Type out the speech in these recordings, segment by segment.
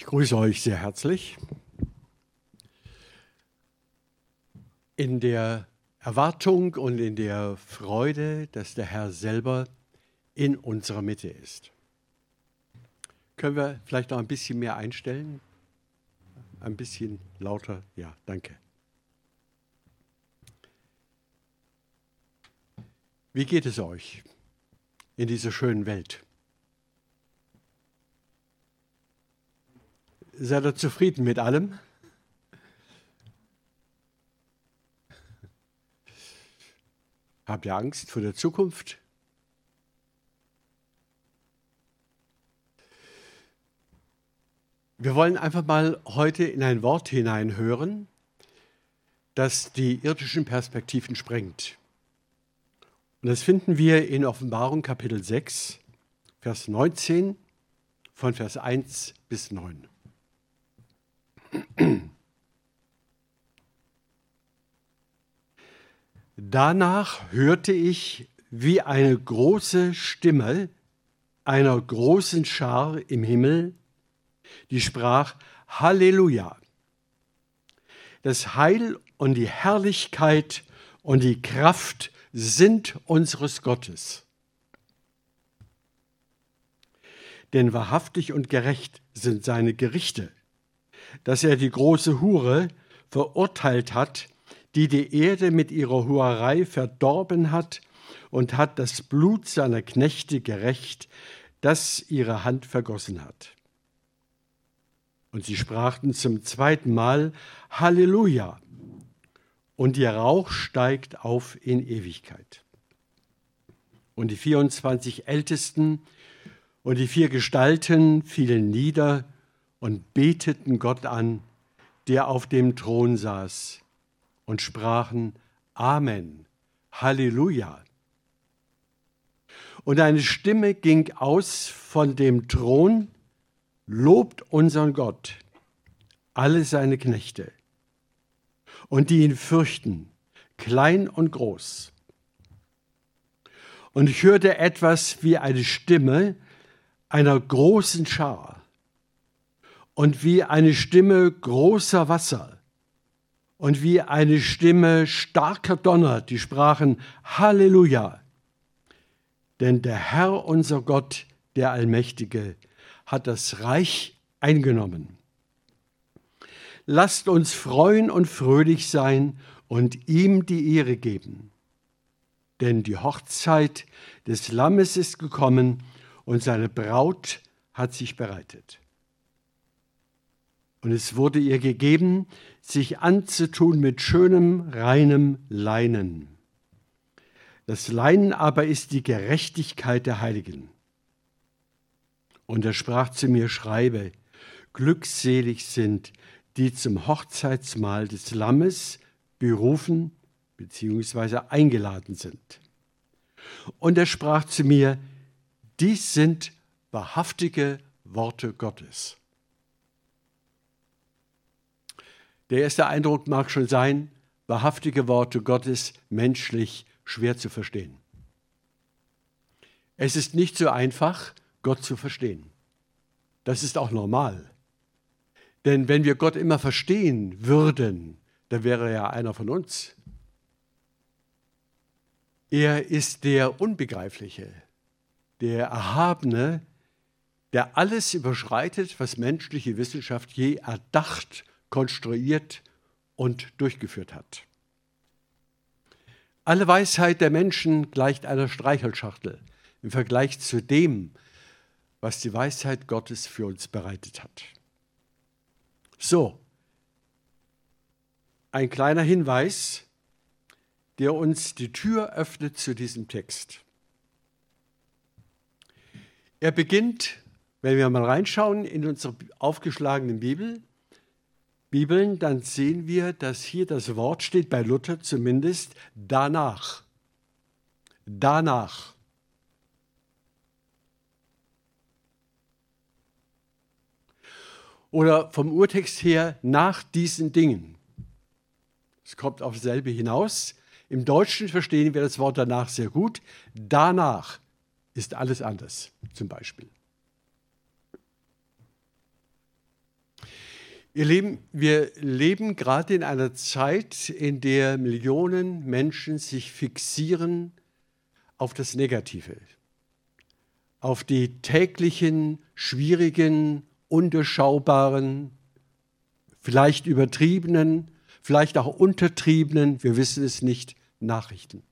Ich grüße euch sehr herzlich. In der Erwartung und in der Freude, dass der Herr selber in unserer Mitte ist. Können wir vielleicht noch ein bisschen mehr einstellen? Ein bisschen lauter? Ja, danke. Wie geht es euch in dieser schönen Welt? Seid ihr zufrieden mit allem? Habt ihr Angst vor der Zukunft? Wir wollen einfach mal heute in ein Wort hineinhören, das die irdischen Perspektiven sprengt. Und das finden wir in Offenbarung Kapitel 6, Vers 19, von Vers 1 bis 9. Danach hörte ich wie eine große Stimme einer großen Schar im Himmel, die sprach, Halleluja! Das Heil und die Herrlichkeit und die Kraft sind unseres Gottes. Denn wahrhaftig und gerecht sind seine Gerichte dass er die große Hure verurteilt hat, die die Erde mit ihrer Hurerei verdorben hat und hat das Blut seiner Knechte gerecht, das ihre Hand vergossen hat. Und sie sprachen zum zweiten Mal Halleluja. Und ihr Rauch steigt auf in Ewigkeit. Und die 24 Ältesten und die vier Gestalten fielen nieder und beteten Gott an, der auf dem Thron saß, und sprachen Amen, Halleluja. Und eine Stimme ging aus von dem Thron, lobt unseren Gott, alle seine Knechte, und die ihn fürchten, klein und groß. Und ich hörte etwas wie eine Stimme einer großen Schar und wie eine Stimme großer Wasser und wie eine Stimme starker Donner, die sprachen Halleluja. Denn der Herr unser Gott, der Allmächtige, hat das Reich eingenommen. Lasst uns freuen und fröhlich sein und ihm die Ehre geben. Denn die Hochzeit des Lammes ist gekommen und seine Braut hat sich bereitet. Und es wurde ihr gegeben, sich anzutun mit schönem, reinem Leinen. Das Leinen aber ist die Gerechtigkeit der Heiligen. Und er sprach zu mir, schreibe, glückselig sind, die zum Hochzeitsmahl des Lammes berufen bzw. eingeladen sind. Und er sprach zu mir, dies sind wahrhaftige Worte Gottes. Der erste Eindruck mag schon sein, wahrhaftige Worte Gottes menschlich schwer zu verstehen. Es ist nicht so einfach, Gott zu verstehen. Das ist auch normal. Denn wenn wir Gott immer verstehen würden, dann wäre er ja einer von uns. Er ist der Unbegreifliche, der Erhabene, der alles überschreitet, was menschliche Wissenschaft je erdacht konstruiert und durchgeführt hat. Alle Weisheit der Menschen gleicht einer Streichelschachtel im Vergleich zu dem, was die Weisheit Gottes für uns bereitet hat. So, ein kleiner Hinweis, der uns die Tür öffnet zu diesem Text. Er beginnt, wenn wir mal reinschauen in unsere aufgeschlagene Bibel, Bibeln, dann sehen wir, dass hier das Wort steht, bei Luther zumindest, danach. Danach. Oder vom Urtext her, nach diesen Dingen. Es kommt auf dasselbe hinaus. Im Deutschen verstehen wir das Wort danach sehr gut. Danach ist alles anders, zum Beispiel. Ihr Lieben, wir leben gerade in einer Zeit, in der Millionen Menschen sich fixieren auf das Negative, auf die täglichen, schwierigen, undurchschaubaren, vielleicht übertriebenen, vielleicht auch untertriebenen, wir wissen es nicht, Nachrichten.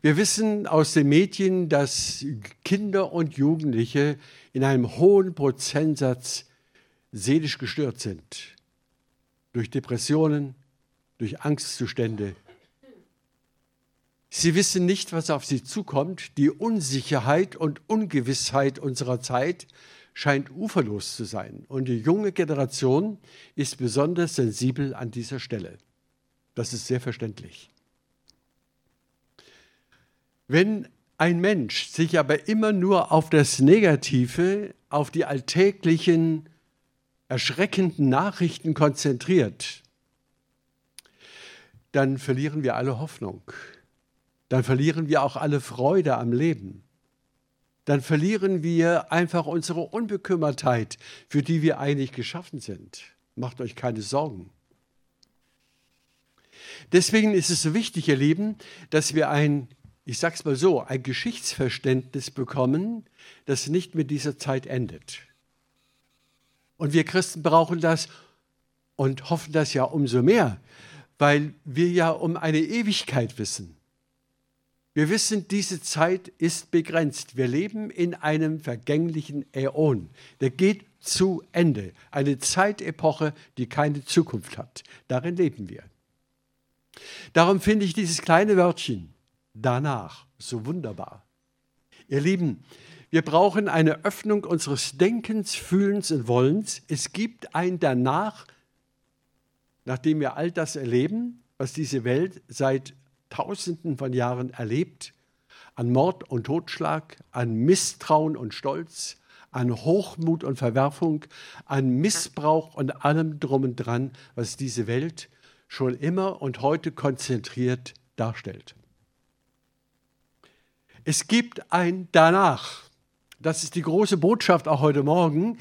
Wir wissen aus den Medien, dass Kinder und Jugendliche in einem hohen Prozentsatz seelisch gestört sind. Durch Depressionen, durch Angstzustände. Sie wissen nicht, was auf sie zukommt. Die Unsicherheit und Ungewissheit unserer Zeit scheint uferlos zu sein. Und die junge Generation ist besonders sensibel an dieser Stelle. Das ist sehr verständlich. Wenn ein Mensch sich aber immer nur auf das Negative, auf die alltäglichen, erschreckenden Nachrichten konzentriert, dann verlieren wir alle Hoffnung. Dann verlieren wir auch alle Freude am Leben. Dann verlieren wir einfach unsere Unbekümmertheit, für die wir eigentlich geschaffen sind. Macht euch keine Sorgen. Deswegen ist es so wichtig, ihr Lieben, dass wir ein ich sage es mal so, ein Geschichtsverständnis bekommen, das nicht mit dieser Zeit endet. Und wir Christen brauchen das und hoffen das ja umso mehr, weil wir ja um eine Ewigkeit wissen. Wir wissen, diese Zeit ist begrenzt. Wir leben in einem vergänglichen Äon. Der geht zu Ende. Eine Zeitepoche, die keine Zukunft hat. Darin leben wir. Darum finde ich dieses kleine Wörtchen danach. So wunderbar. Ihr Lieben, wir brauchen eine Öffnung unseres Denkens, Fühlens und Wollens. Es gibt ein danach, nachdem wir all das erleben, was diese Welt seit Tausenden von Jahren erlebt, an Mord und Totschlag, an Misstrauen und Stolz, an Hochmut und Verwerfung, an Missbrauch und allem drum und dran, was diese Welt schon immer und heute konzentriert darstellt. Es gibt ein Danach. Das ist die große Botschaft auch heute Morgen.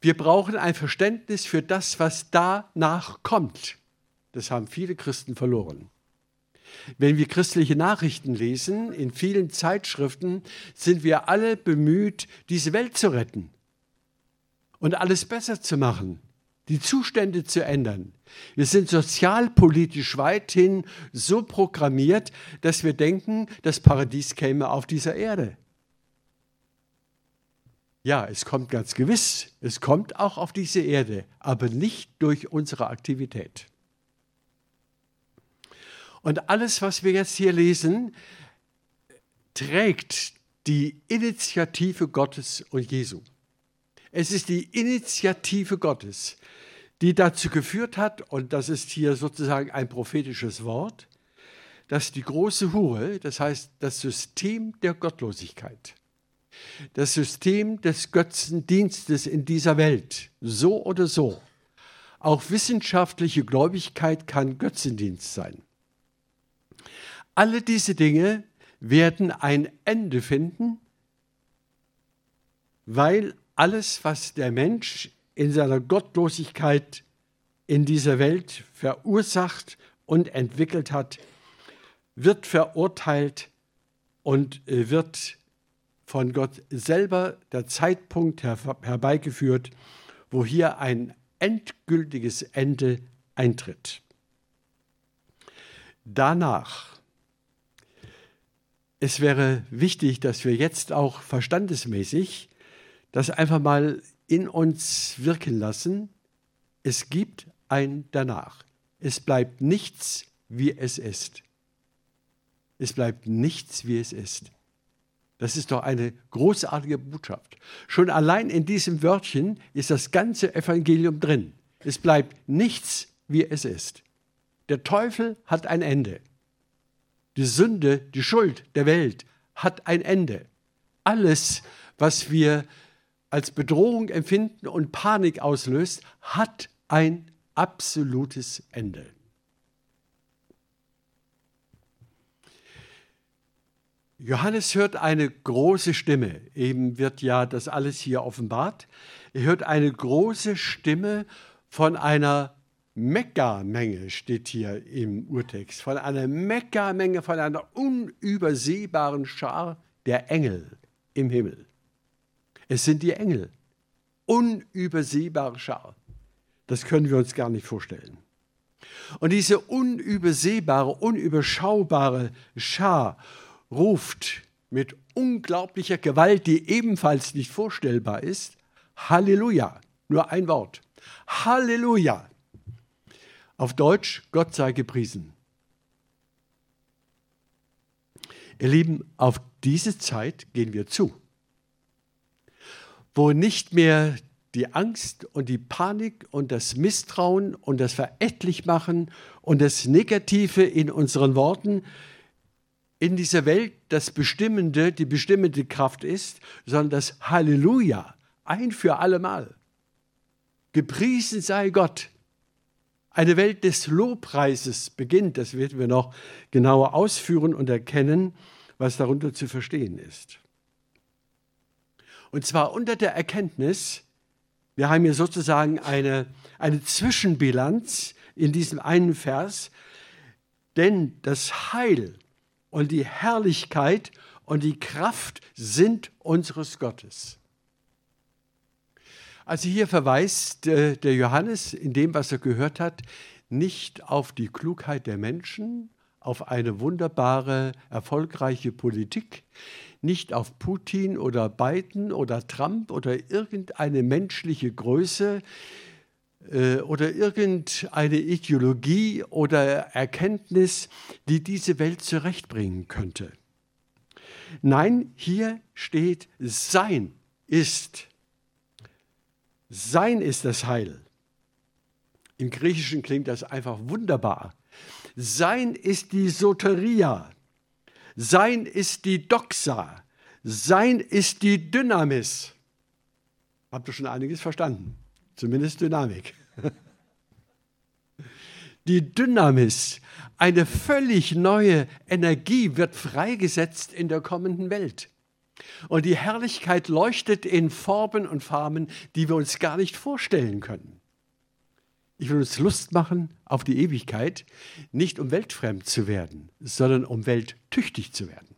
Wir brauchen ein Verständnis für das, was danach kommt. Das haben viele Christen verloren. Wenn wir christliche Nachrichten lesen, in vielen Zeitschriften, sind wir alle bemüht, diese Welt zu retten und alles besser zu machen die Zustände zu ändern. Wir sind sozialpolitisch weithin so programmiert, dass wir denken, das Paradies käme auf dieser Erde. Ja, es kommt ganz gewiss, es kommt auch auf diese Erde, aber nicht durch unsere Aktivität. Und alles, was wir jetzt hier lesen, trägt die Initiative Gottes und Jesu. Es ist die Initiative Gottes, die dazu geführt hat, und das ist hier sozusagen ein prophetisches Wort, dass die große Hure, das heißt das System der Gottlosigkeit, das System des Götzendienstes in dieser Welt, so oder so, auch wissenschaftliche Gläubigkeit kann Götzendienst sein. Alle diese Dinge werden ein Ende finden, weil alles, was der Mensch in seiner Gottlosigkeit in dieser Welt verursacht und entwickelt hat, wird verurteilt und äh, wird von Gott selber der Zeitpunkt herbeigeführt, wo hier ein endgültiges Ende eintritt. Danach, es wäre wichtig, dass wir jetzt auch verstandesmäßig das einfach mal in uns wirken lassen. Es gibt ein Danach. Es bleibt nichts, wie es ist. Es bleibt nichts, wie es ist. Das ist doch eine großartige Botschaft. Schon allein in diesem Wörtchen ist das ganze Evangelium drin. Es bleibt nichts, wie es ist. Der Teufel hat ein Ende. Die Sünde, die Schuld der Welt hat ein Ende. Alles, was wir als Bedrohung empfinden und Panik auslöst, hat ein absolutes Ende. Johannes hört eine große Stimme. Eben wird ja das alles hier offenbart. Er hört eine große Stimme von einer Mekka-Menge, steht hier im Urtext. Von einer Mekka-Menge, von einer unübersehbaren Schar der Engel im Himmel. Es sind die Engel. Unübersehbare Schar. Das können wir uns gar nicht vorstellen. Und diese unübersehbare, unüberschaubare Schar ruft mit unglaublicher Gewalt, die ebenfalls nicht vorstellbar ist, Halleluja. Nur ein Wort. Halleluja. Auf Deutsch, Gott sei gepriesen. Ihr Lieben, auf diese Zeit gehen wir zu, wo nicht mehr die Angst und die Panik und das Misstrauen und das Verächtlichmachen und das Negative in unseren Worten in dieser Welt das Bestimmende, die bestimmende Kraft ist, sondern das Halleluja ein für allemal. Gepriesen sei Gott. Eine Welt des Lobpreises beginnt, das werden wir noch genauer ausführen und erkennen, was darunter zu verstehen ist. Und zwar unter der Erkenntnis, wir haben hier sozusagen eine, eine Zwischenbilanz in diesem einen Vers, denn das Heil und die Herrlichkeit und die Kraft sind unseres Gottes. Also hier verweist äh, der Johannes in dem, was er gehört hat, nicht auf die Klugheit der Menschen, auf eine wunderbare, erfolgreiche Politik, nicht auf Putin oder Biden oder Trump oder irgendeine menschliche Größe oder irgendeine Ideologie oder Erkenntnis, die diese Welt zurechtbringen könnte. Nein, hier steht, sein ist sein ist das Heil. Im Griechischen klingt das einfach wunderbar. Sein ist die Soteria. Sein ist die Doxa. Sein ist die Dynamis. Habt ihr schon einiges verstanden? Zumindest Dynamik. Die Dynamis, eine völlig neue Energie wird freigesetzt in der kommenden Welt. Und die Herrlichkeit leuchtet in Formen und Farben, die wir uns gar nicht vorstellen können. Ich will uns Lust machen auf die Ewigkeit, nicht um weltfremd zu werden, sondern um welttüchtig zu werden.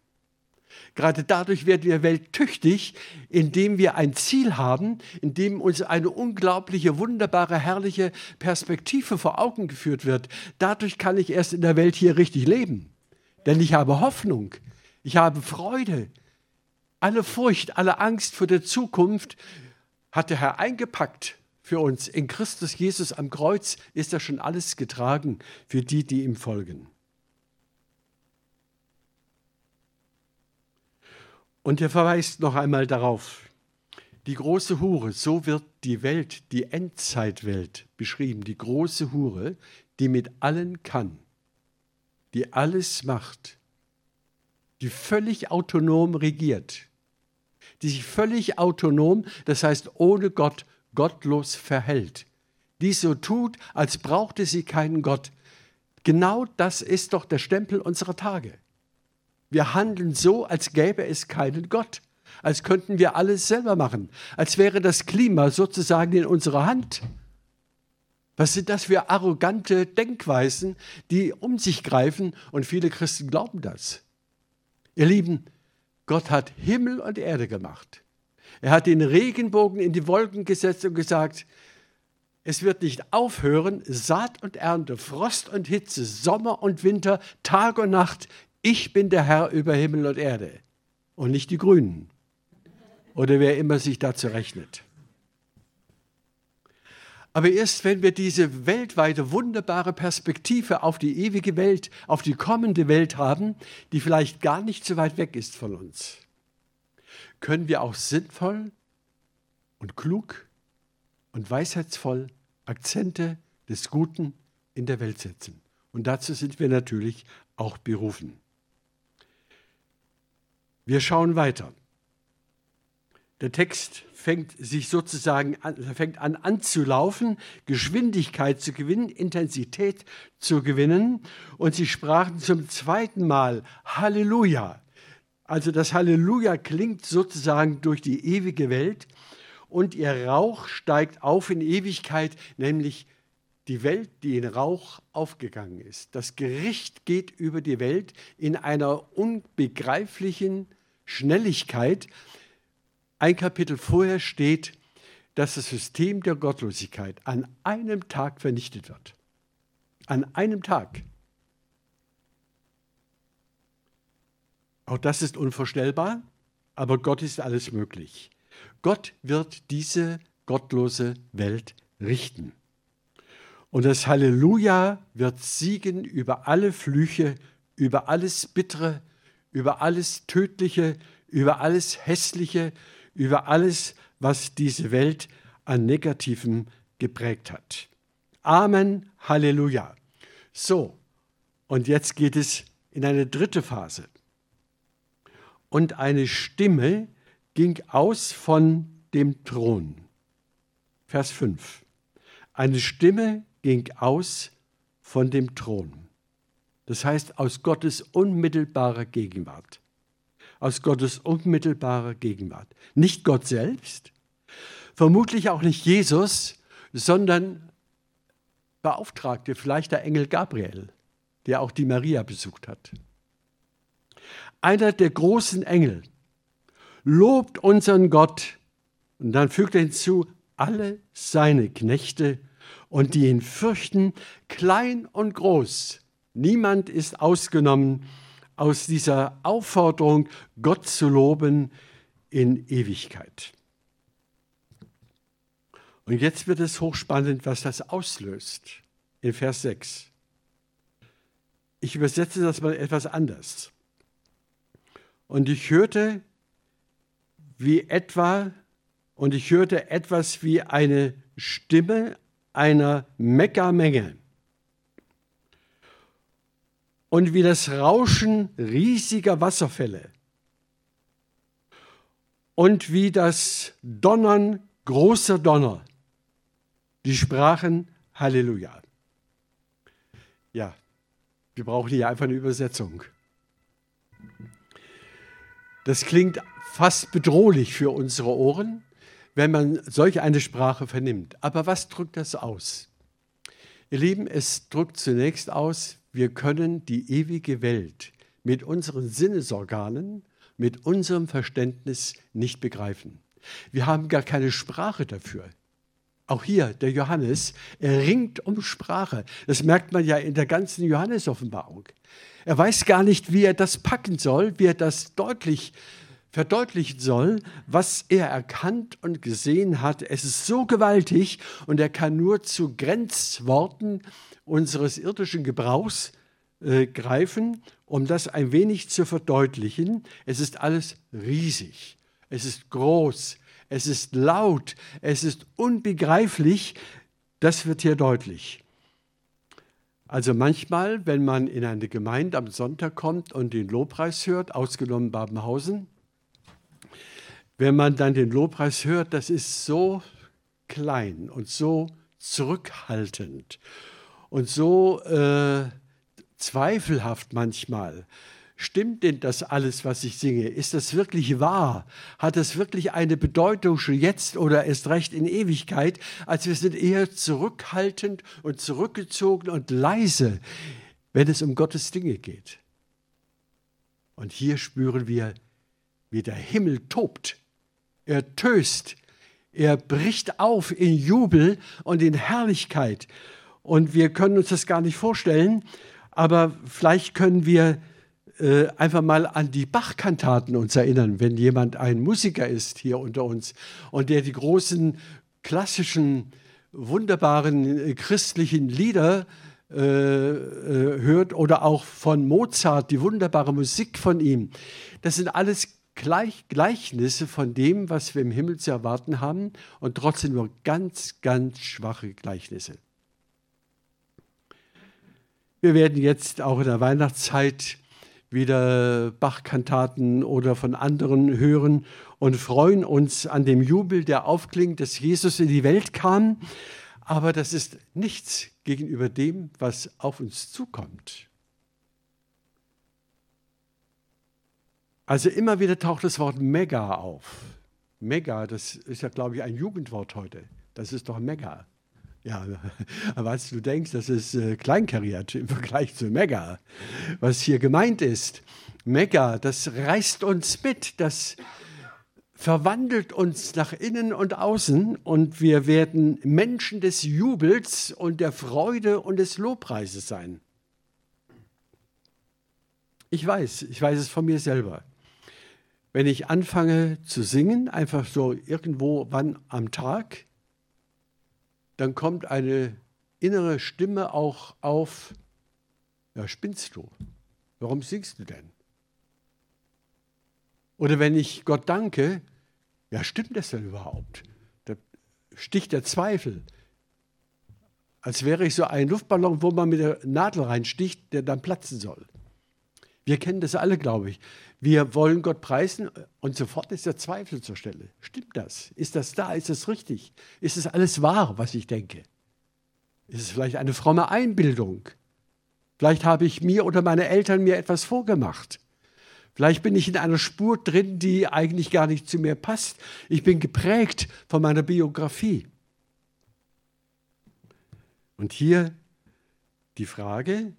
Gerade dadurch werden wir welttüchtig, indem wir ein Ziel haben, indem uns eine unglaubliche, wunderbare, herrliche Perspektive vor Augen geführt wird. Dadurch kann ich erst in der Welt hier richtig leben. Denn ich habe Hoffnung, ich habe Freude, alle Furcht, alle Angst vor der Zukunft hat der Herr eingepackt für uns. In Christus Jesus am Kreuz ist er schon alles getragen für die, die ihm folgen. Und er verweist noch einmal darauf, die große Hure, so wird die Welt, die Endzeitwelt beschrieben, die große Hure, die mit allen kann, die alles macht, die völlig autonom regiert, die sich völlig autonom, das heißt ohne Gott, gottlos verhält. Die so tut, als brauchte sie keinen Gott. Genau das ist doch der Stempel unserer Tage. Wir handeln so, als gäbe es keinen Gott, als könnten wir alles selber machen, als wäre das Klima sozusagen in unserer Hand. Was sind das für arrogante Denkweisen, die um sich greifen und viele Christen glauben das. Ihr Lieben, Gott hat Himmel und Erde gemacht. Er hat den Regenbogen in die Wolken gesetzt und gesagt, es wird nicht aufhören, Saat und Ernte, Frost und Hitze, Sommer und Winter, Tag und Nacht. Ich bin der Herr über Himmel und Erde und nicht die Grünen oder wer immer sich dazu rechnet. Aber erst wenn wir diese weltweite wunderbare Perspektive auf die ewige Welt, auf die kommende Welt haben, die vielleicht gar nicht so weit weg ist von uns, können wir auch sinnvoll und klug und weisheitsvoll Akzente des Guten in der Welt setzen. Und dazu sind wir natürlich auch berufen. Wir schauen weiter. Der Text fängt sich sozusagen an, fängt an anzulaufen, Geschwindigkeit zu gewinnen, Intensität zu gewinnen. Und sie sprachen zum zweiten Mal Halleluja. Also das Halleluja klingt sozusagen durch die ewige Welt und ihr Rauch steigt auf in Ewigkeit, nämlich die Welt, die in Rauch aufgegangen ist. Das Gericht geht über die Welt in einer unbegreiflichen Schnelligkeit. Ein Kapitel vorher steht, dass das System der Gottlosigkeit an einem Tag vernichtet wird. An einem Tag. Auch das ist unvorstellbar, aber Gott ist alles möglich. Gott wird diese gottlose Welt richten. Und das Halleluja wird siegen über alle Flüche, über alles Bittere, über alles Tödliche, über alles Hässliche, über alles, was diese Welt an Negativem geprägt hat. Amen, Halleluja. So, und jetzt geht es in eine dritte Phase und eine Stimme ging aus von dem Thron. Vers 5. Eine Stimme ging aus von dem Thron. Das heißt aus Gottes unmittelbarer Gegenwart. Aus Gottes unmittelbarer Gegenwart. Nicht Gott selbst, vermutlich auch nicht Jesus, sondern Beauftragte, vielleicht der Engel Gabriel, der auch die Maria besucht hat einer der großen Engel, lobt unseren Gott. Und dann fügt er hinzu, alle seine Knechte und die ihn fürchten, klein und groß. Niemand ist ausgenommen aus dieser Aufforderung, Gott zu loben in Ewigkeit. Und jetzt wird es hochspannend, was das auslöst in Vers 6. Ich übersetze das mal etwas anders. Und ich hörte wie etwa, und ich hörte etwas wie eine Stimme einer Meckermenge. Und wie das Rauschen riesiger Wasserfälle. Und wie das Donnern großer Donner. Die sprachen Halleluja. Ja, wir brauchen hier einfach eine Übersetzung. Das klingt fast bedrohlich für unsere Ohren, wenn man solch eine Sprache vernimmt. Aber was drückt das aus? Ihr Lieben, es drückt zunächst aus, wir können die ewige Welt mit unseren Sinnesorganen, mit unserem Verständnis nicht begreifen. Wir haben gar keine Sprache dafür. Auch hier, der Johannes, er ringt um Sprache. Das merkt man ja in der ganzen Johannes-Offenbarung. Er weiß gar nicht, wie er das packen soll, wie er das deutlich verdeutlichen soll, was er erkannt und gesehen hat. Es ist so gewaltig und er kann nur zu Grenzworten unseres irdischen Gebrauchs äh, greifen, um das ein wenig zu verdeutlichen. Es ist alles riesig, es ist groß, es ist laut, es ist unbegreiflich. Das wird hier deutlich. Also manchmal, wenn man in eine Gemeinde am Sonntag kommt und den Lobpreis hört, ausgenommen Babenhausen, wenn man dann den Lobpreis hört, das ist so klein und so zurückhaltend und so äh, zweifelhaft manchmal. Stimmt denn das alles, was ich singe? Ist das wirklich wahr? Hat das wirklich eine Bedeutung schon jetzt oder erst recht in Ewigkeit? Als wir sind eher zurückhaltend und zurückgezogen und leise, wenn es um Gottes Dinge geht. Und hier spüren wir, wie der Himmel tobt. Er töst, er bricht auf in Jubel und in Herrlichkeit. Und wir können uns das gar nicht vorstellen, aber vielleicht können wir äh, einfach mal an die Bach-Kantaten uns erinnern, wenn jemand ein Musiker ist hier unter uns und der die großen klassischen, wunderbaren äh, christlichen Lieder äh, äh, hört oder auch von Mozart, die wunderbare Musik von ihm. Das sind alles Gleich Gleichnisse von dem, was wir im Himmel zu erwarten haben und trotzdem nur ganz, ganz schwache Gleichnisse. Wir werden jetzt auch in der Weihnachtszeit wieder Bach-Kantaten oder von anderen hören und freuen uns an dem Jubel, der aufklingt, dass Jesus in die Welt kam. Aber das ist nichts gegenüber dem, was auf uns zukommt. Also immer wieder taucht das Wort Mega auf. Mega, das ist ja, glaube ich, ein Jugendwort heute. Das ist doch Mega. Ja, als du denkst, das ist äh, kleinkariert im Vergleich zu Mega, was hier gemeint ist. Mega, das reißt uns mit, das verwandelt uns nach innen und außen und wir werden Menschen des Jubels und der Freude und des Lobpreises sein. Ich weiß, ich weiß es von mir selber. Wenn ich anfange zu singen, einfach so irgendwo wann am Tag, dann kommt eine innere Stimme auch auf, ja, spinnst du? Warum singst du denn? Oder wenn ich Gott danke, ja, stimmt das denn überhaupt? Da sticht der Zweifel. Als wäre ich so ein Luftballon, wo man mit der Nadel reinsticht, der dann platzen soll. Wir kennen das alle, glaube ich. Wir wollen Gott preisen und sofort ist der Zweifel zur Stelle. Stimmt das? Ist das da? Ist das richtig? Ist es alles wahr, was ich denke? Ist es vielleicht eine fromme Einbildung? Vielleicht habe ich mir oder meine Eltern mir etwas vorgemacht. Vielleicht bin ich in einer Spur drin, die eigentlich gar nicht zu mir passt. Ich bin geprägt von meiner Biografie. Und hier die Frage,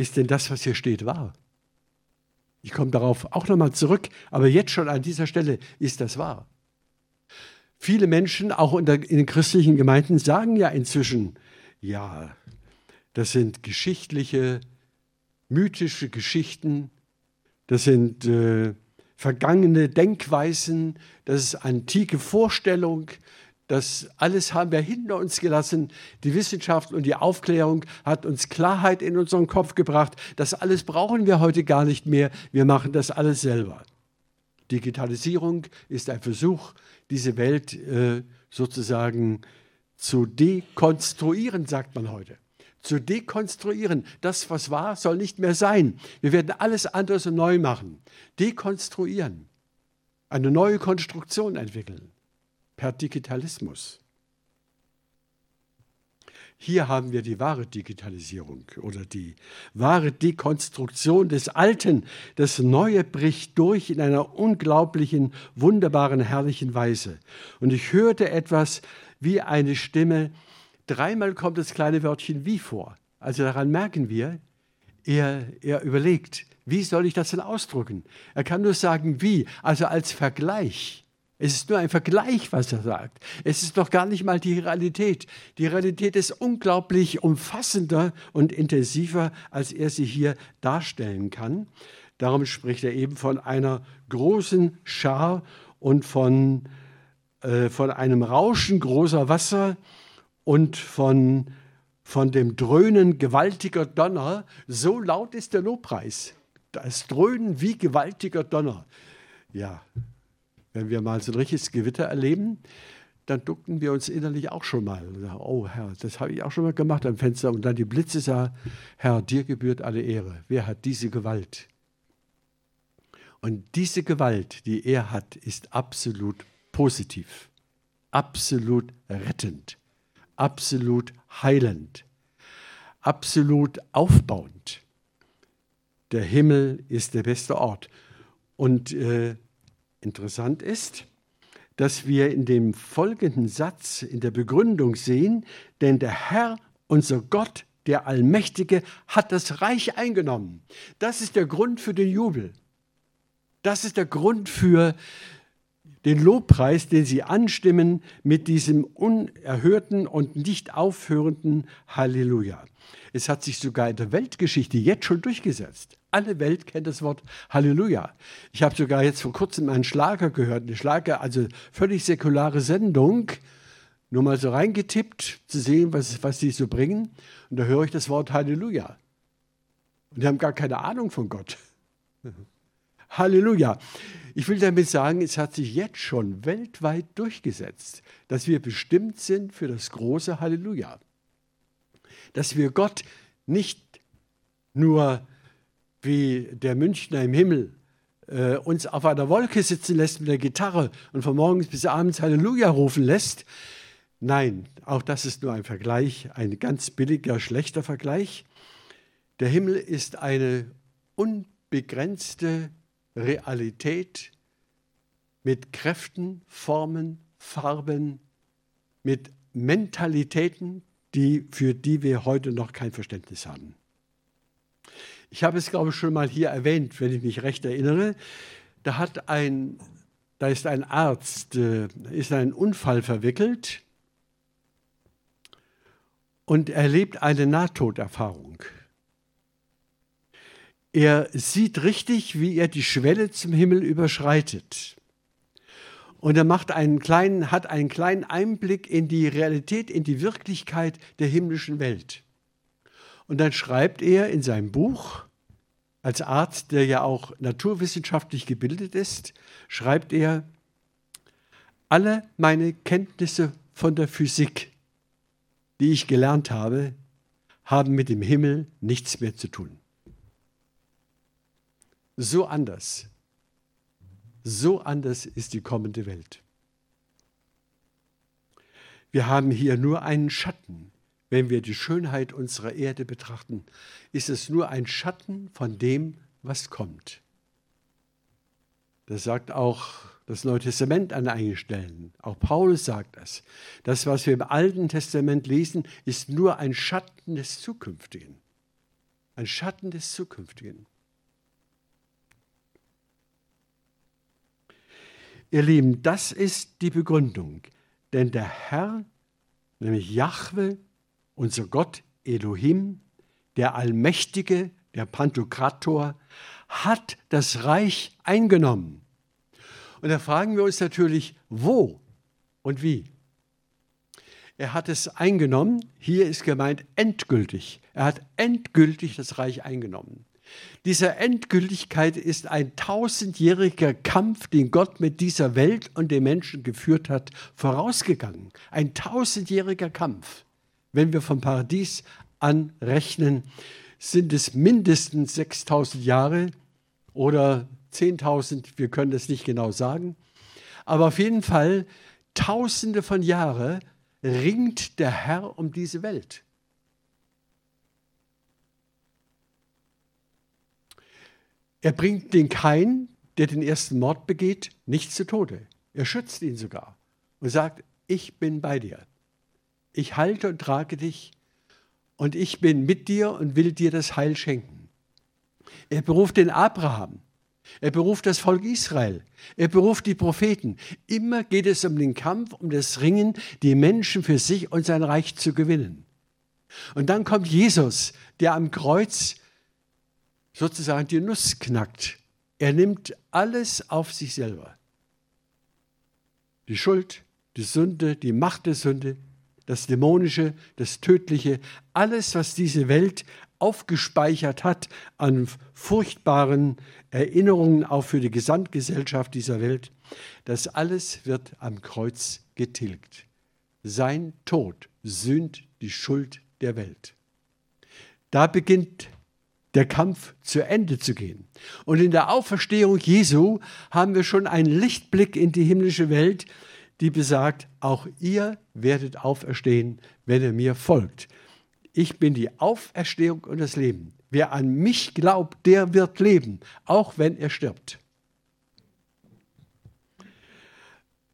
ist denn das, was hier steht, wahr? Ich komme darauf auch nochmal zurück, aber jetzt schon an dieser Stelle ist das wahr. Viele Menschen, auch in, der, in den christlichen Gemeinden, sagen ja inzwischen, ja, das sind geschichtliche, mythische Geschichten, das sind äh, vergangene Denkweisen, das ist antike Vorstellung, das alles haben wir hinter uns gelassen. Die Wissenschaft und die Aufklärung hat uns Klarheit in unseren Kopf gebracht. Das alles brauchen wir heute gar nicht mehr. Wir machen das alles selber. Digitalisierung ist ein Versuch, diese Welt äh, sozusagen zu dekonstruieren, sagt man heute zu dekonstruieren. Das, was war, soll nicht mehr sein. Wir werden alles anderes und neu machen. Dekonstruieren. Eine neue Konstruktion entwickeln. Per Digitalismus. Hier haben wir die wahre Digitalisierung oder die wahre Dekonstruktion des Alten. Das Neue bricht durch in einer unglaublichen, wunderbaren, herrlichen Weise. Und ich hörte etwas wie eine Stimme, Dreimal kommt das kleine Wörtchen wie vor. Also daran merken wir, er, er überlegt, wie soll ich das denn ausdrücken? Er kann nur sagen, wie, also als Vergleich. Es ist nur ein Vergleich, was er sagt. Es ist doch gar nicht mal die Realität. Die Realität ist unglaublich umfassender und intensiver, als er sie hier darstellen kann. Darum spricht er eben von einer großen Schar und von, äh, von einem Rauschen großer Wasser und von, von dem Dröhnen gewaltiger Donner. So laut ist der Lobpreis. Das Dröhnen wie gewaltiger Donner. Ja, wenn wir mal so ein richtiges Gewitter erleben, dann duckten wir uns innerlich auch schon mal. Oh Herr, das habe ich auch schon mal gemacht am Fenster. Und dann die Blitze sah, Herr, dir gebührt alle Ehre. Wer hat diese Gewalt? Und diese Gewalt, die er hat, ist absolut positiv, absolut rettend absolut heilend, absolut aufbauend. Der Himmel ist der beste Ort. Und äh, interessant ist, dass wir in dem folgenden Satz in der Begründung sehen, denn der Herr, unser Gott, der Allmächtige, hat das Reich eingenommen. Das ist der Grund für den Jubel. Das ist der Grund für den Lobpreis, den sie anstimmen mit diesem unerhörten und nicht aufhörenden Halleluja. Es hat sich sogar in der Weltgeschichte jetzt schon durchgesetzt. Alle Welt kennt das Wort Halleluja. Ich habe sogar jetzt vor kurzem einen Schlager gehört, eine Schlager, also völlig säkulare Sendung, nur mal so reingetippt, zu sehen, was, was sie so bringen. Und da höre ich das Wort Halleluja. Und die haben gar keine Ahnung von Gott. Halleluja. Ich will damit sagen, es hat sich jetzt schon weltweit durchgesetzt, dass wir bestimmt sind für das große Halleluja. Dass wir Gott nicht nur wie der Münchner im Himmel äh, uns auf einer Wolke sitzen lässt mit der Gitarre und von morgens bis abends Halleluja rufen lässt. Nein, auch das ist nur ein Vergleich, ein ganz billiger, schlechter Vergleich. Der Himmel ist eine unbegrenzte Realität mit Kräften, Formen, Farben, mit Mentalitäten, die, für die wir heute noch kein Verständnis haben. Ich habe es, glaube ich, schon mal hier erwähnt, wenn ich mich recht erinnere. Da, hat ein, da ist ein Arzt, äh, ist in einen Unfall verwickelt und erlebt eine Nahtoderfahrung. Er sieht richtig, wie er die Schwelle zum Himmel überschreitet. Und er macht einen kleinen, hat einen kleinen Einblick in die Realität, in die Wirklichkeit der himmlischen Welt. Und dann schreibt er in seinem Buch, als Arzt, der ja auch naturwissenschaftlich gebildet ist, schreibt er, alle meine Kenntnisse von der Physik, die ich gelernt habe, haben mit dem Himmel nichts mehr zu tun. So anders, so anders ist die kommende Welt. Wir haben hier nur einen Schatten wenn wir die Schönheit unserer Erde betrachten, ist es nur ein Schatten von dem, was kommt. Das sagt auch das Neue Testament an einigen Stellen. Auch Paulus sagt das. Das, was wir im Alten Testament lesen, ist nur ein Schatten des Zukünftigen. Ein Schatten des Zukünftigen. Ihr Lieben, das ist die Begründung. Denn der Herr, nämlich Jahwe, unser Gott Elohim, der Allmächtige, der Pantokrator, hat das Reich eingenommen. Und da fragen wir uns natürlich, wo und wie. Er hat es eingenommen, hier ist gemeint endgültig. Er hat endgültig das Reich eingenommen. Diese Endgültigkeit ist ein tausendjähriger Kampf, den Gott mit dieser Welt und den Menschen geführt hat, vorausgegangen. Ein tausendjähriger Kampf wenn wir vom Paradies anrechnen, sind es mindestens 6000 Jahre oder 10.000, wir können das nicht genau sagen. Aber auf jeden Fall, tausende von Jahren ringt der Herr um diese Welt. Er bringt den Kain, der den ersten Mord begeht, nicht zu Tode. Er schützt ihn sogar und sagt, ich bin bei dir ich halte und trage dich und ich bin mit dir und will dir das Heil schenken. Er beruft den Abraham. Er beruft das Volk Israel. Er beruft die Propheten. Immer geht es um den Kampf, um das Ringen, die Menschen für sich und sein Reich zu gewinnen. Und dann kommt Jesus, der am Kreuz sozusagen die Nuss knackt. Er nimmt alles auf sich selber. Die Schuld, die Sünde, die Macht der Sünde, das Dämonische, das Tödliche, alles, was diese Welt aufgespeichert hat an furchtbaren Erinnerungen auch für die Gesamtgesellschaft dieser Welt, das alles wird am Kreuz getilgt. Sein Tod sühnt die Schuld der Welt. Da beginnt der Kampf zu Ende zu gehen. Und in der Auferstehung Jesu haben wir schon einen Lichtblick in die himmlische Welt, die besagt, auch ihr werdet auferstehen, wenn ihr mir folgt. Ich bin die Auferstehung und das Leben. Wer an mich glaubt, der wird leben, auch wenn er stirbt.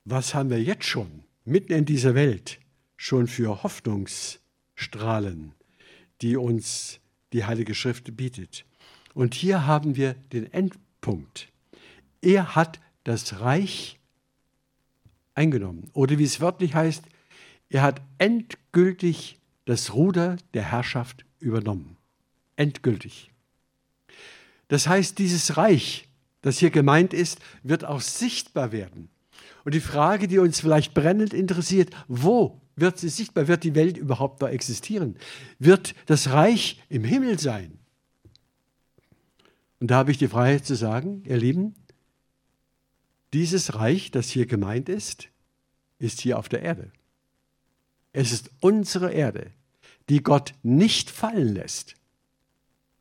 Was haben wir jetzt schon mitten in dieser Welt schon für Hoffnungsstrahlen, die uns die Heilige Schrift bietet? Und hier haben wir den Endpunkt. Er hat das Reich eingenommen. Oder wie es wörtlich heißt, er hat endgültig das Ruder der Herrschaft übernommen. Endgültig. Das heißt, dieses Reich, das hier gemeint ist, wird auch sichtbar werden. Und die Frage, die uns vielleicht brennend interessiert, wo wird sie sichtbar? Wird die Welt überhaupt noch existieren? Wird das Reich im Himmel sein? Und da habe ich die Freiheit zu sagen, ihr Lieben, dieses Reich, das hier gemeint ist, ist hier auf der Erde. Es ist unsere Erde, die Gott nicht fallen lässt.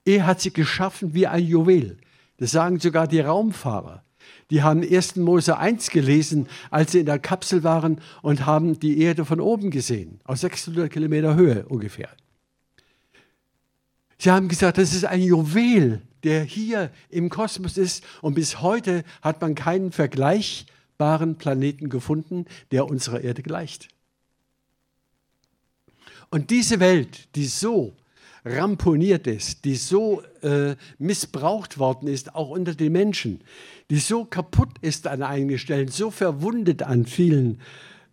Er hat sie geschaffen wie ein Juwel. Das sagen sogar die Raumfahrer. Die haben 1. Mose 1 gelesen, als sie in der Kapsel waren und haben die Erde von oben gesehen, aus 600 Kilometer Höhe ungefähr. Sie haben gesagt, das ist ein Juwel, der hier im Kosmos ist. Und bis heute hat man keinen vergleichbaren Planeten gefunden, der unserer Erde gleicht. Und diese Welt, die so ramponiert ist, die so äh, missbraucht worden ist, auch unter den Menschen, die so kaputt ist an einigen Stellen, so verwundet an vielen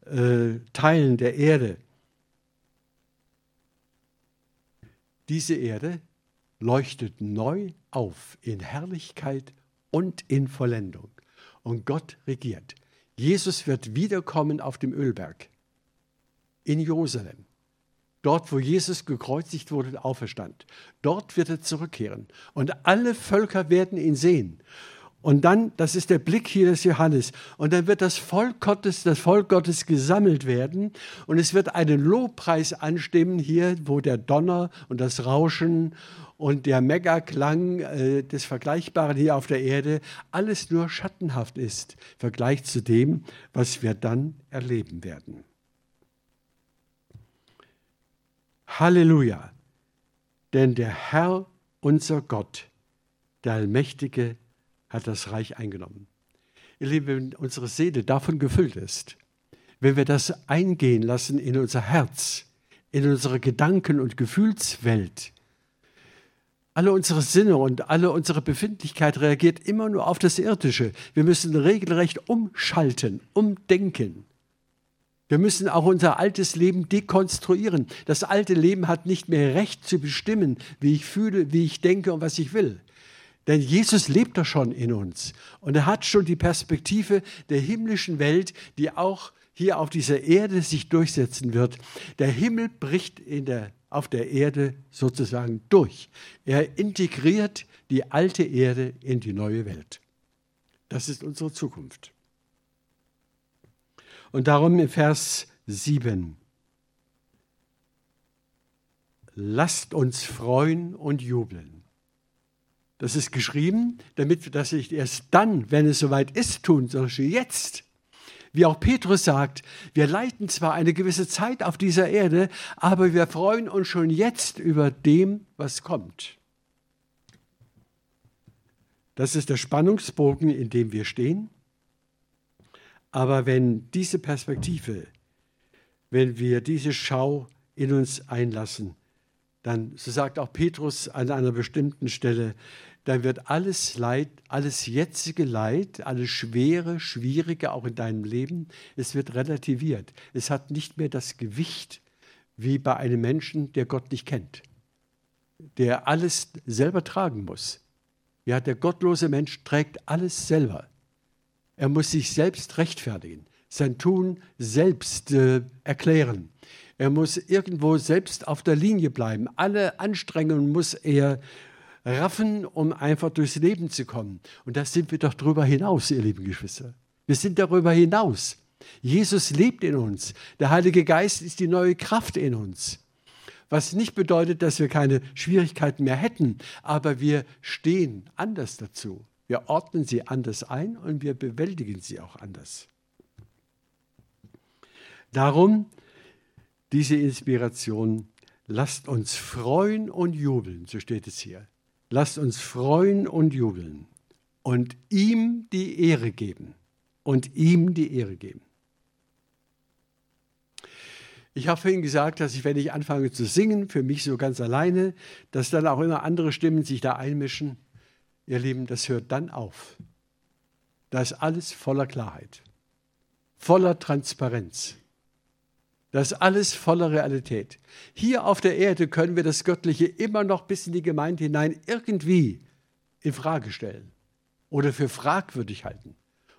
äh, Teilen der Erde. Diese Erde leuchtet neu auf in Herrlichkeit und in Vollendung. Und Gott regiert. Jesus wird wiederkommen auf dem Ölberg in Jerusalem. Dort, wo Jesus gekreuzigt wurde und auferstand. Dort wird er zurückkehren. Und alle Völker werden ihn sehen. Und dann, das ist der Blick hier des Johannes, und dann wird das Volk Gottes, das Volk Gottes gesammelt werden und es wird einen Lobpreis anstimmen hier, wo der Donner und das Rauschen und der Megaklang äh, des Vergleichbaren hier auf der Erde alles nur schattenhaft ist, im Vergleich zu dem, was wir dann erleben werden. Halleluja! Denn der Herr, unser Gott, der Allmächtige, hat das Reich eingenommen. Ihr Lieben, wenn unsere Seele davon gefüllt ist, wenn wir das eingehen lassen in unser Herz, in unsere Gedanken- und Gefühlswelt, alle unsere Sinne und alle unsere Befindlichkeit reagiert immer nur auf das Irdische. Wir müssen regelrecht umschalten, umdenken. Wir müssen auch unser altes Leben dekonstruieren. Das alte Leben hat nicht mehr Recht zu bestimmen, wie ich fühle, wie ich denke und was ich will. Denn Jesus lebt doch schon in uns und er hat schon die Perspektive der himmlischen Welt, die auch hier auf dieser Erde sich durchsetzen wird. Der Himmel bricht in der, auf der Erde sozusagen durch. Er integriert die alte Erde in die neue Welt. Das ist unsere Zukunft. Und darum in Vers 7. Lasst uns freuen und jubeln. Das ist geschrieben, damit wir das nicht erst dann, wenn es soweit ist, tun, sondern jetzt. Wie auch Petrus sagt, wir leiten zwar eine gewisse Zeit auf dieser Erde, aber wir freuen uns schon jetzt über dem, was kommt. Das ist der Spannungsbogen, in dem wir stehen. Aber wenn diese Perspektive, wenn wir diese Schau in uns einlassen, dann, so sagt auch Petrus an einer bestimmten Stelle, dann wird alles Leid, alles jetzige Leid, alles Schwere, Schwierige auch in deinem Leben, es wird relativiert. Es hat nicht mehr das Gewicht wie bei einem Menschen, der Gott nicht kennt, der alles selber tragen muss. Ja, der gottlose Mensch trägt alles selber. Er muss sich selbst rechtfertigen, sein Tun selbst äh, erklären. Er muss irgendwo selbst auf der Linie bleiben. Alle Anstrengungen muss er raffen, um einfach durchs Leben zu kommen. Und da sind wir doch drüber hinaus, ihr lieben Geschwister. Wir sind darüber hinaus. Jesus lebt in uns. Der Heilige Geist ist die neue Kraft in uns. Was nicht bedeutet, dass wir keine Schwierigkeiten mehr hätten, aber wir stehen anders dazu. Wir ordnen sie anders ein und wir bewältigen sie auch anders. Darum diese Inspiration, lasst uns freuen und jubeln, so steht es hier. Lasst uns freuen und jubeln und ihm die Ehre geben. Und ihm die Ehre geben. Ich habe vorhin gesagt, dass ich, wenn ich anfange zu singen, für mich so ganz alleine, dass dann auch immer andere Stimmen sich da einmischen. Ihr Lieben, das hört dann auf. Da ist alles voller Klarheit, voller Transparenz. Das ist alles voller Realität. Hier auf der Erde können wir das Göttliche immer noch bis in die Gemeinde hinein irgendwie in Frage stellen oder für fragwürdig halten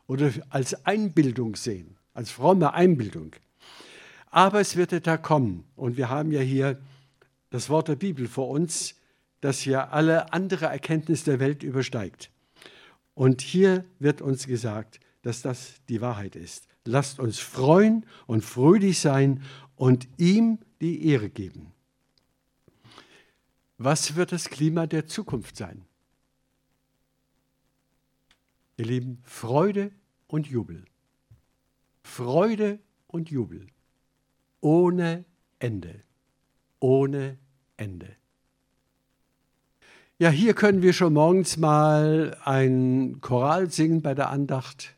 oder als Einbildung sehen, als fromme Einbildung. Aber es wird der Tag kommen und wir haben ja hier das Wort der Bibel vor uns, das ja alle andere Erkenntnis der Welt übersteigt. Und hier wird uns gesagt, dass das die Wahrheit ist. Lasst uns freuen und fröhlich sein und ihm die Ehre geben. Was wird das Klima der Zukunft sein? Ihr Lieben, Freude und Jubel. Freude und Jubel. Ohne Ende. Ohne Ende. Ja, hier können wir schon morgens mal ein Choral singen bei der Andacht.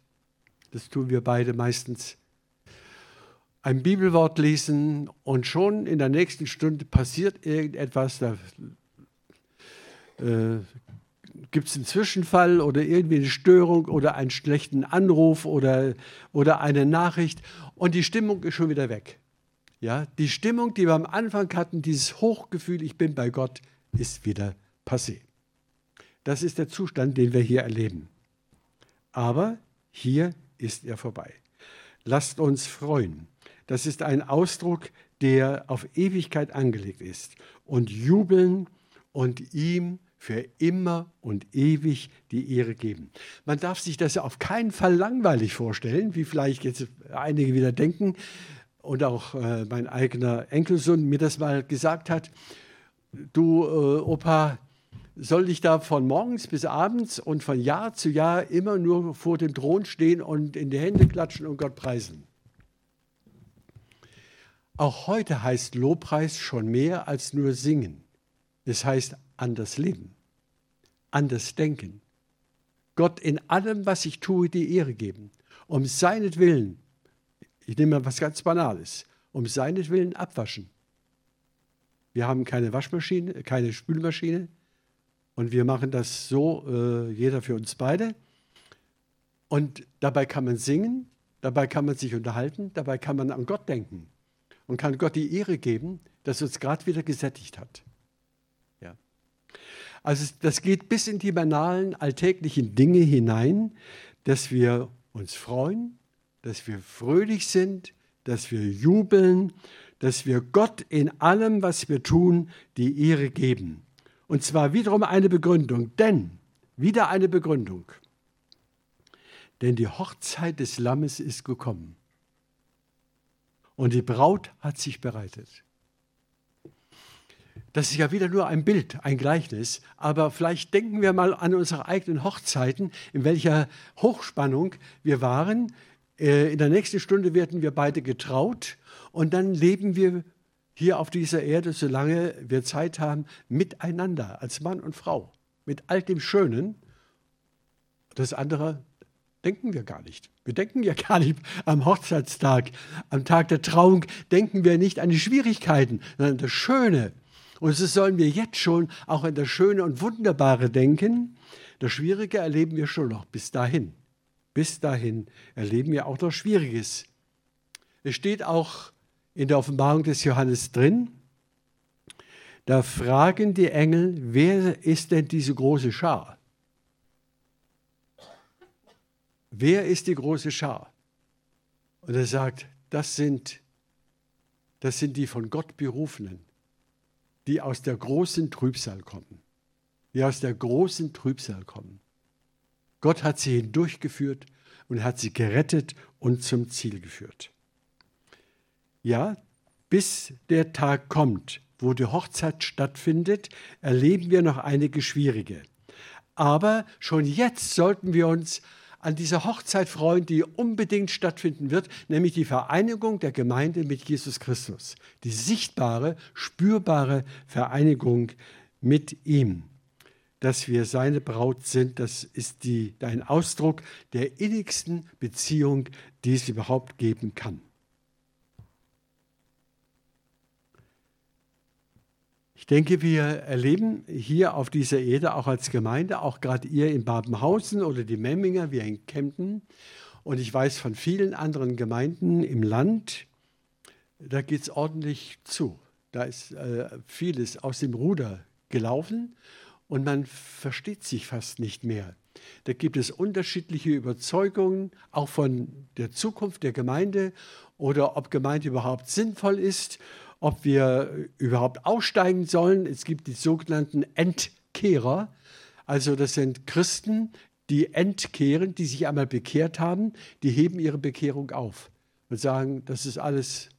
Das tun wir beide meistens. Ein Bibelwort lesen und schon in der nächsten Stunde passiert irgendetwas. Da äh, gibt es einen Zwischenfall oder irgendwie eine Störung oder einen schlechten Anruf oder, oder eine Nachricht und die Stimmung ist schon wieder weg. Ja, die Stimmung, die wir am Anfang hatten, dieses Hochgefühl, ich bin bei Gott, ist wieder passé. Das ist der Zustand, den wir hier erleben. Aber hier ist er vorbei. Lasst uns freuen. Das ist ein Ausdruck, der auf Ewigkeit angelegt ist. Und jubeln und ihm für immer und ewig die Ehre geben. Man darf sich das auf keinen Fall langweilig vorstellen, wie vielleicht jetzt einige wieder denken und auch äh, mein eigener Enkelsohn mir das mal gesagt hat. Du, äh, Opa, soll ich da von morgens bis abends und von Jahr zu Jahr immer nur vor dem Thron stehen und in die Hände klatschen und Gott preisen? Auch heute heißt Lobpreis schon mehr als nur singen. Es heißt anders leben, anders denken. Gott in allem, was ich tue, die Ehre geben. Um seinetwillen, ich nehme mal was ganz Banales, um seinetwillen abwaschen. Wir haben keine Waschmaschine, keine Spülmaschine und wir machen das so, äh, jeder für uns beide. Und dabei kann man singen, dabei kann man sich unterhalten, dabei kann man an Gott denken und kann Gott die Ehre geben, dass uns gerade wieder gesättigt hat. Also das geht bis in die banalen alltäglichen Dinge hinein, dass wir uns freuen, dass wir fröhlich sind, dass wir jubeln, dass wir Gott in allem, was wir tun, die Ehre geben. Und zwar wiederum eine Begründung, denn, wieder eine Begründung, denn die Hochzeit des Lammes ist gekommen und die Braut hat sich bereitet. Das ist ja wieder nur ein Bild, ein Gleichnis. Aber vielleicht denken wir mal an unsere eigenen Hochzeiten, in welcher Hochspannung wir waren. Äh, in der nächsten Stunde werden wir beide getraut und dann leben wir hier auf dieser Erde, solange wir Zeit haben, miteinander als Mann und Frau, mit all dem Schönen. Das andere denken wir gar nicht. Wir denken ja gar nicht am Hochzeitstag, am Tag der Trauung, denken wir nicht an die Schwierigkeiten, sondern das Schöne, und so sollen wir jetzt schon auch an das Schöne und Wunderbare denken. Das Schwierige erleben wir schon noch bis dahin. Bis dahin erleben wir auch noch Schwieriges. Es steht auch in der Offenbarung des Johannes drin, da fragen die Engel, wer ist denn diese große Schar? Wer ist die große Schar? Und er sagt, das sind, das sind die von Gott berufenen die aus der großen Trübsal kommen. Die aus der großen Trübsal kommen. Gott hat sie hindurchgeführt und hat sie gerettet und zum Ziel geführt. Ja, bis der Tag kommt, wo die Hochzeit stattfindet, erleben wir noch einige schwierige. Aber schon jetzt sollten wir uns an dieser Hochzeit freuen, die unbedingt stattfinden wird, nämlich die Vereinigung der Gemeinde mit Jesus Christus. Die sichtbare, spürbare Vereinigung mit ihm. Dass wir seine Braut sind, das ist die, ein Ausdruck der innigsten Beziehung, die es überhaupt geben kann. Ich denke, wir erleben hier auf dieser Erde auch als Gemeinde, auch gerade ihr in Babenhausen oder die Memminger, wir in Kempten und ich weiß von vielen anderen Gemeinden im Land, da geht es ordentlich zu. Da ist äh, vieles aus dem Ruder gelaufen und man versteht sich fast nicht mehr. Da gibt es unterschiedliche Überzeugungen, auch von der Zukunft der Gemeinde oder ob Gemeinde überhaupt sinnvoll ist ob wir überhaupt aussteigen sollen. Es gibt die sogenannten Entkehrer. Also das sind Christen, die entkehren, die sich einmal bekehrt haben, die heben ihre Bekehrung auf und sagen, das ist alles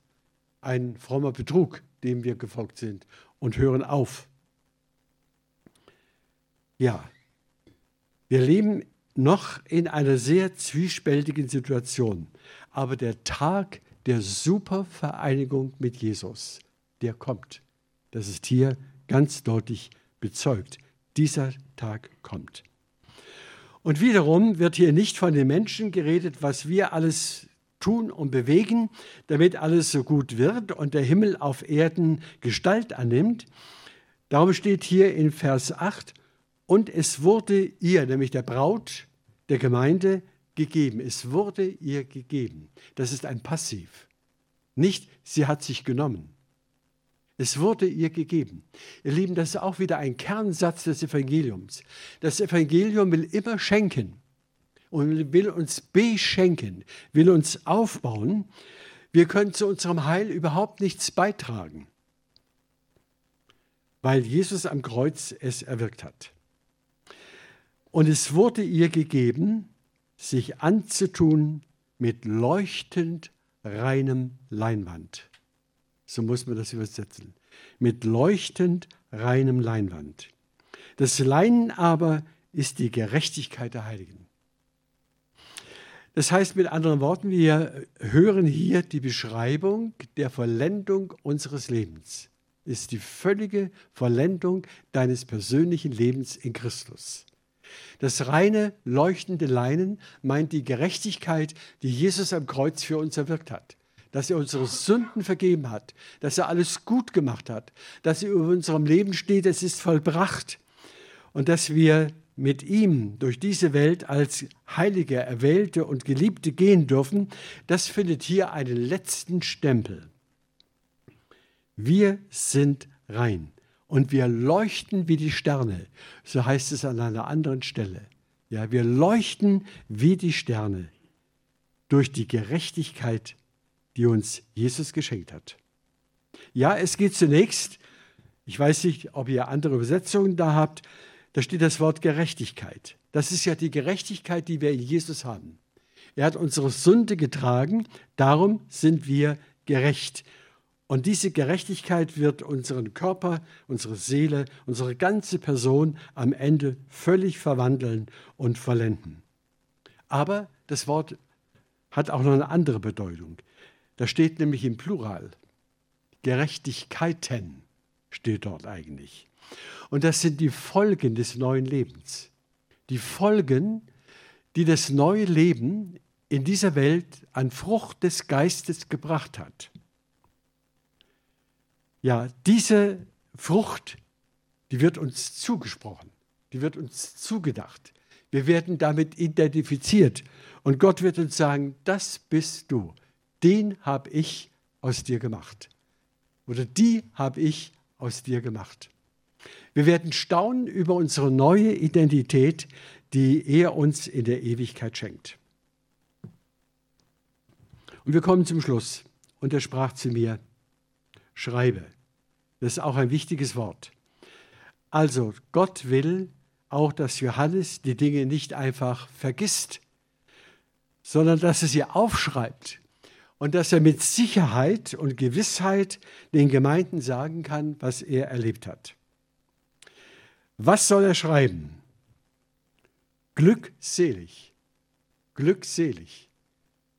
ein frommer Betrug, dem wir gefolgt sind und hören auf. Ja, wir leben noch in einer sehr zwiespältigen Situation, aber der Tag der Supervereinigung mit Jesus, der kommt. Das ist hier ganz deutlich bezeugt. dieser Tag kommt. Und wiederum wird hier nicht von den Menschen geredet, was wir alles tun und bewegen, damit alles so gut wird und der Himmel auf Erden Gestalt annimmt. Darum steht hier in Vers 8, und es wurde ihr, nämlich der Braut der Gemeinde, gegeben. Es wurde ihr gegeben. Das ist ein Passiv. Nicht, sie hat sich genommen. Es wurde ihr gegeben. Ihr Lieben, das ist auch wieder ein Kernsatz des Evangeliums. Das Evangelium will immer schenken und will uns beschenken, will uns aufbauen. Wir können zu unserem Heil überhaupt nichts beitragen, weil Jesus am Kreuz es erwirkt hat. Und es wurde ihr gegeben, sich anzutun mit leuchtend reinem Leinwand. So muss man das übersetzen. Mit leuchtend reinem Leinwand. Das Leinen aber ist die Gerechtigkeit der Heiligen. Das heißt mit anderen Worten, wir hören hier die Beschreibung der Vollendung unseres Lebens. Ist die völlige Vollendung deines persönlichen Lebens in Christus. Das reine, leuchtende Leinen meint die Gerechtigkeit, die Jesus am Kreuz für uns erwirkt hat. Dass er unsere Sünden vergeben hat, dass er alles gut gemacht hat, dass er über unserem Leben steht, es ist vollbracht. Und dass wir mit ihm durch diese Welt als Heilige, Erwählte und Geliebte gehen dürfen, das findet hier einen letzten Stempel. Wir sind rein und wir leuchten wie die Sterne. So heißt es an einer anderen Stelle. Ja, wir leuchten wie die Sterne durch die Gerechtigkeit, die uns Jesus geschenkt hat. Ja, es geht zunächst, ich weiß nicht, ob ihr andere Übersetzungen da habt, da steht das Wort Gerechtigkeit. Das ist ja die Gerechtigkeit, die wir in Jesus haben. Er hat unsere Sünde getragen, darum sind wir gerecht. Und diese Gerechtigkeit wird unseren Körper, unsere Seele, unsere ganze Person am Ende völlig verwandeln und vollenden. Aber das Wort hat auch noch eine andere Bedeutung. Da steht nämlich im Plural. Gerechtigkeiten steht dort eigentlich. Und das sind die Folgen des neuen Lebens. Die Folgen, die das neue Leben in dieser Welt an Frucht des Geistes gebracht hat. Ja, diese Frucht, die wird uns zugesprochen, die wird uns zugedacht. Wir werden damit identifiziert und Gott wird uns sagen, das bist du, den habe ich aus dir gemacht oder die habe ich aus dir gemacht. Wir werden staunen über unsere neue Identität, die er uns in der Ewigkeit schenkt. Und wir kommen zum Schluss. Und er sprach zu mir, schreibe, das ist auch ein wichtiges Wort. Also, Gott will auch, dass Johannes die Dinge nicht einfach vergisst, sondern dass er sie aufschreibt und dass er mit Sicherheit und Gewissheit den Gemeinden sagen kann, was er erlebt hat. Was soll er schreiben? Glückselig, glückselig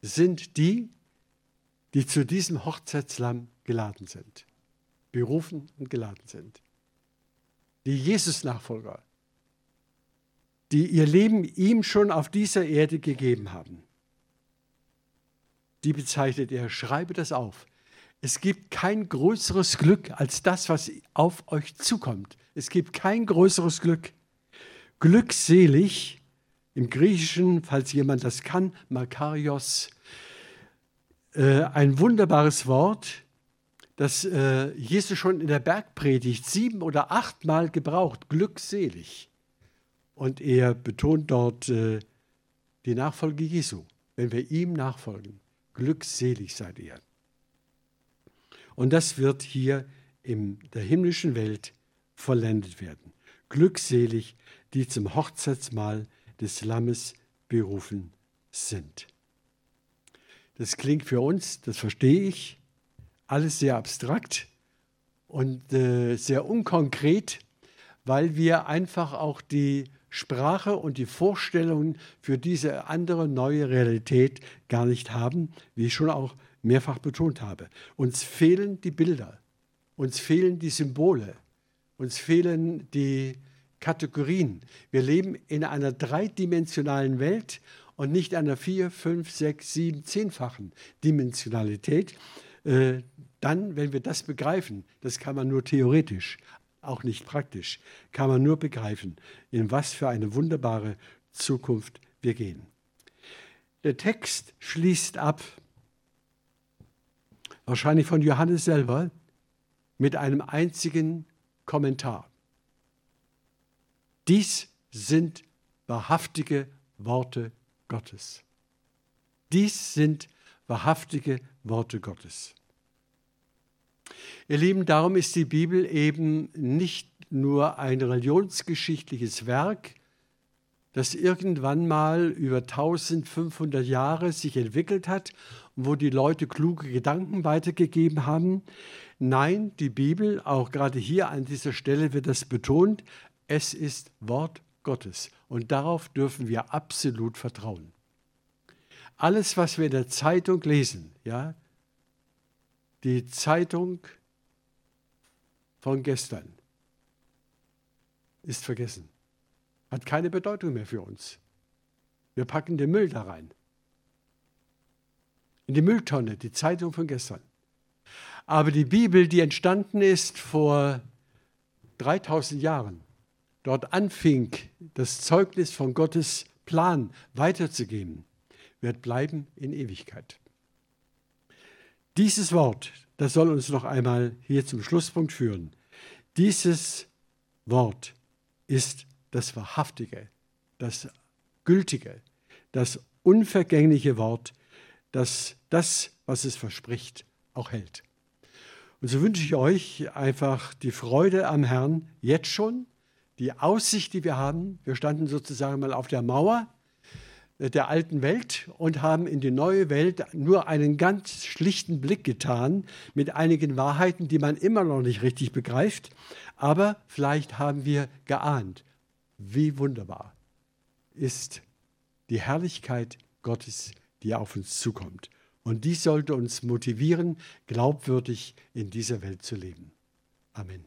sind die, die zu diesem Hochzeitslamm geladen sind berufen und geladen sind. Die Jesus-Nachfolger, die ihr Leben ihm schon auf dieser Erde gegeben haben. Die bezeichnet er, schreibe das auf. Es gibt kein größeres Glück als das, was auf euch zukommt. Es gibt kein größeres Glück. Glückselig, im Griechischen, falls jemand das kann, Makarios, äh, ein wunderbares Wort, das äh, Jesus schon in der Bergpredigt sieben oder achtmal gebraucht, glückselig. Und er betont dort äh, die Nachfolge Jesu. Wenn wir ihm nachfolgen, glückselig seid ihr. Und das wird hier in der himmlischen Welt vollendet werden. Glückselig, die zum Hochzeitsmahl des Lammes berufen sind. Das klingt für uns, das verstehe ich, alles sehr abstrakt und äh, sehr unkonkret, weil wir einfach auch die Sprache und die Vorstellungen für diese andere neue Realität gar nicht haben, wie ich schon auch mehrfach betont habe. Uns fehlen die Bilder, uns fehlen die Symbole, uns fehlen die, Kategorien. Wir leben in einer dreidimensionalen Welt und nicht einer vier, fünf, sechs, sieben, zehnfachen Dimensionalität. Äh, dann, wenn wir das begreifen, das kann man nur theoretisch, auch nicht praktisch, kann man nur begreifen, in was für eine wunderbare Zukunft wir gehen. Der Text schließt ab, wahrscheinlich von Johannes selber, mit einem einzigen Kommentar. Dies sind wahrhaftige Worte Gottes. Dies sind wahrhaftige Worte Gottes. Ihr Lieben, darum ist die Bibel eben nicht nur ein religionsgeschichtliches Werk, das irgendwann mal über 1500 Jahre sich entwickelt hat und wo die Leute kluge Gedanken weitergegeben haben. Nein, die Bibel, auch gerade hier an dieser Stelle wird das betont, es ist Wort Gottes und darauf dürfen wir absolut vertrauen. Alles, was wir in der Zeitung lesen, ja, die Zeitung von gestern ist vergessen, hat keine Bedeutung mehr für uns. Wir packen den Müll da rein. In die Mülltonne, die Zeitung von gestern. Aber die Bibel, die entstanden ist vor 3000 Jahren, dort anfing, das Zeugnis von Gottes Plan weiterzugeben, wird bleiben in Ewigkeit. Dieses Wort, das soll uns noch einmal hier zum Schlusspunkt führen. Dieses Wort ist das Wahrhaftige, das Gültige, das unvergängliche Wort, das das, was es verspricht, auch hält. Und so wünsche ich euch einfach die Freude am Herrn jetzt schon, die Aussicht, die wir haben. Wir standen sozusagen mal auf der Mauer der alten Welt und haben in die neue Welt nur einen ganz schlichten Blick getan mit einigen Wahrheiten, die man immer noch nicht richtig begreift. Aber vielleicht haben wir geahnt, wie wunderbar ist die Herrlichkeit Gottes, die auf uns zukommt. Und dies sollte uns motivieren, glaubwürdig in dieser Welt zu leben. Amen.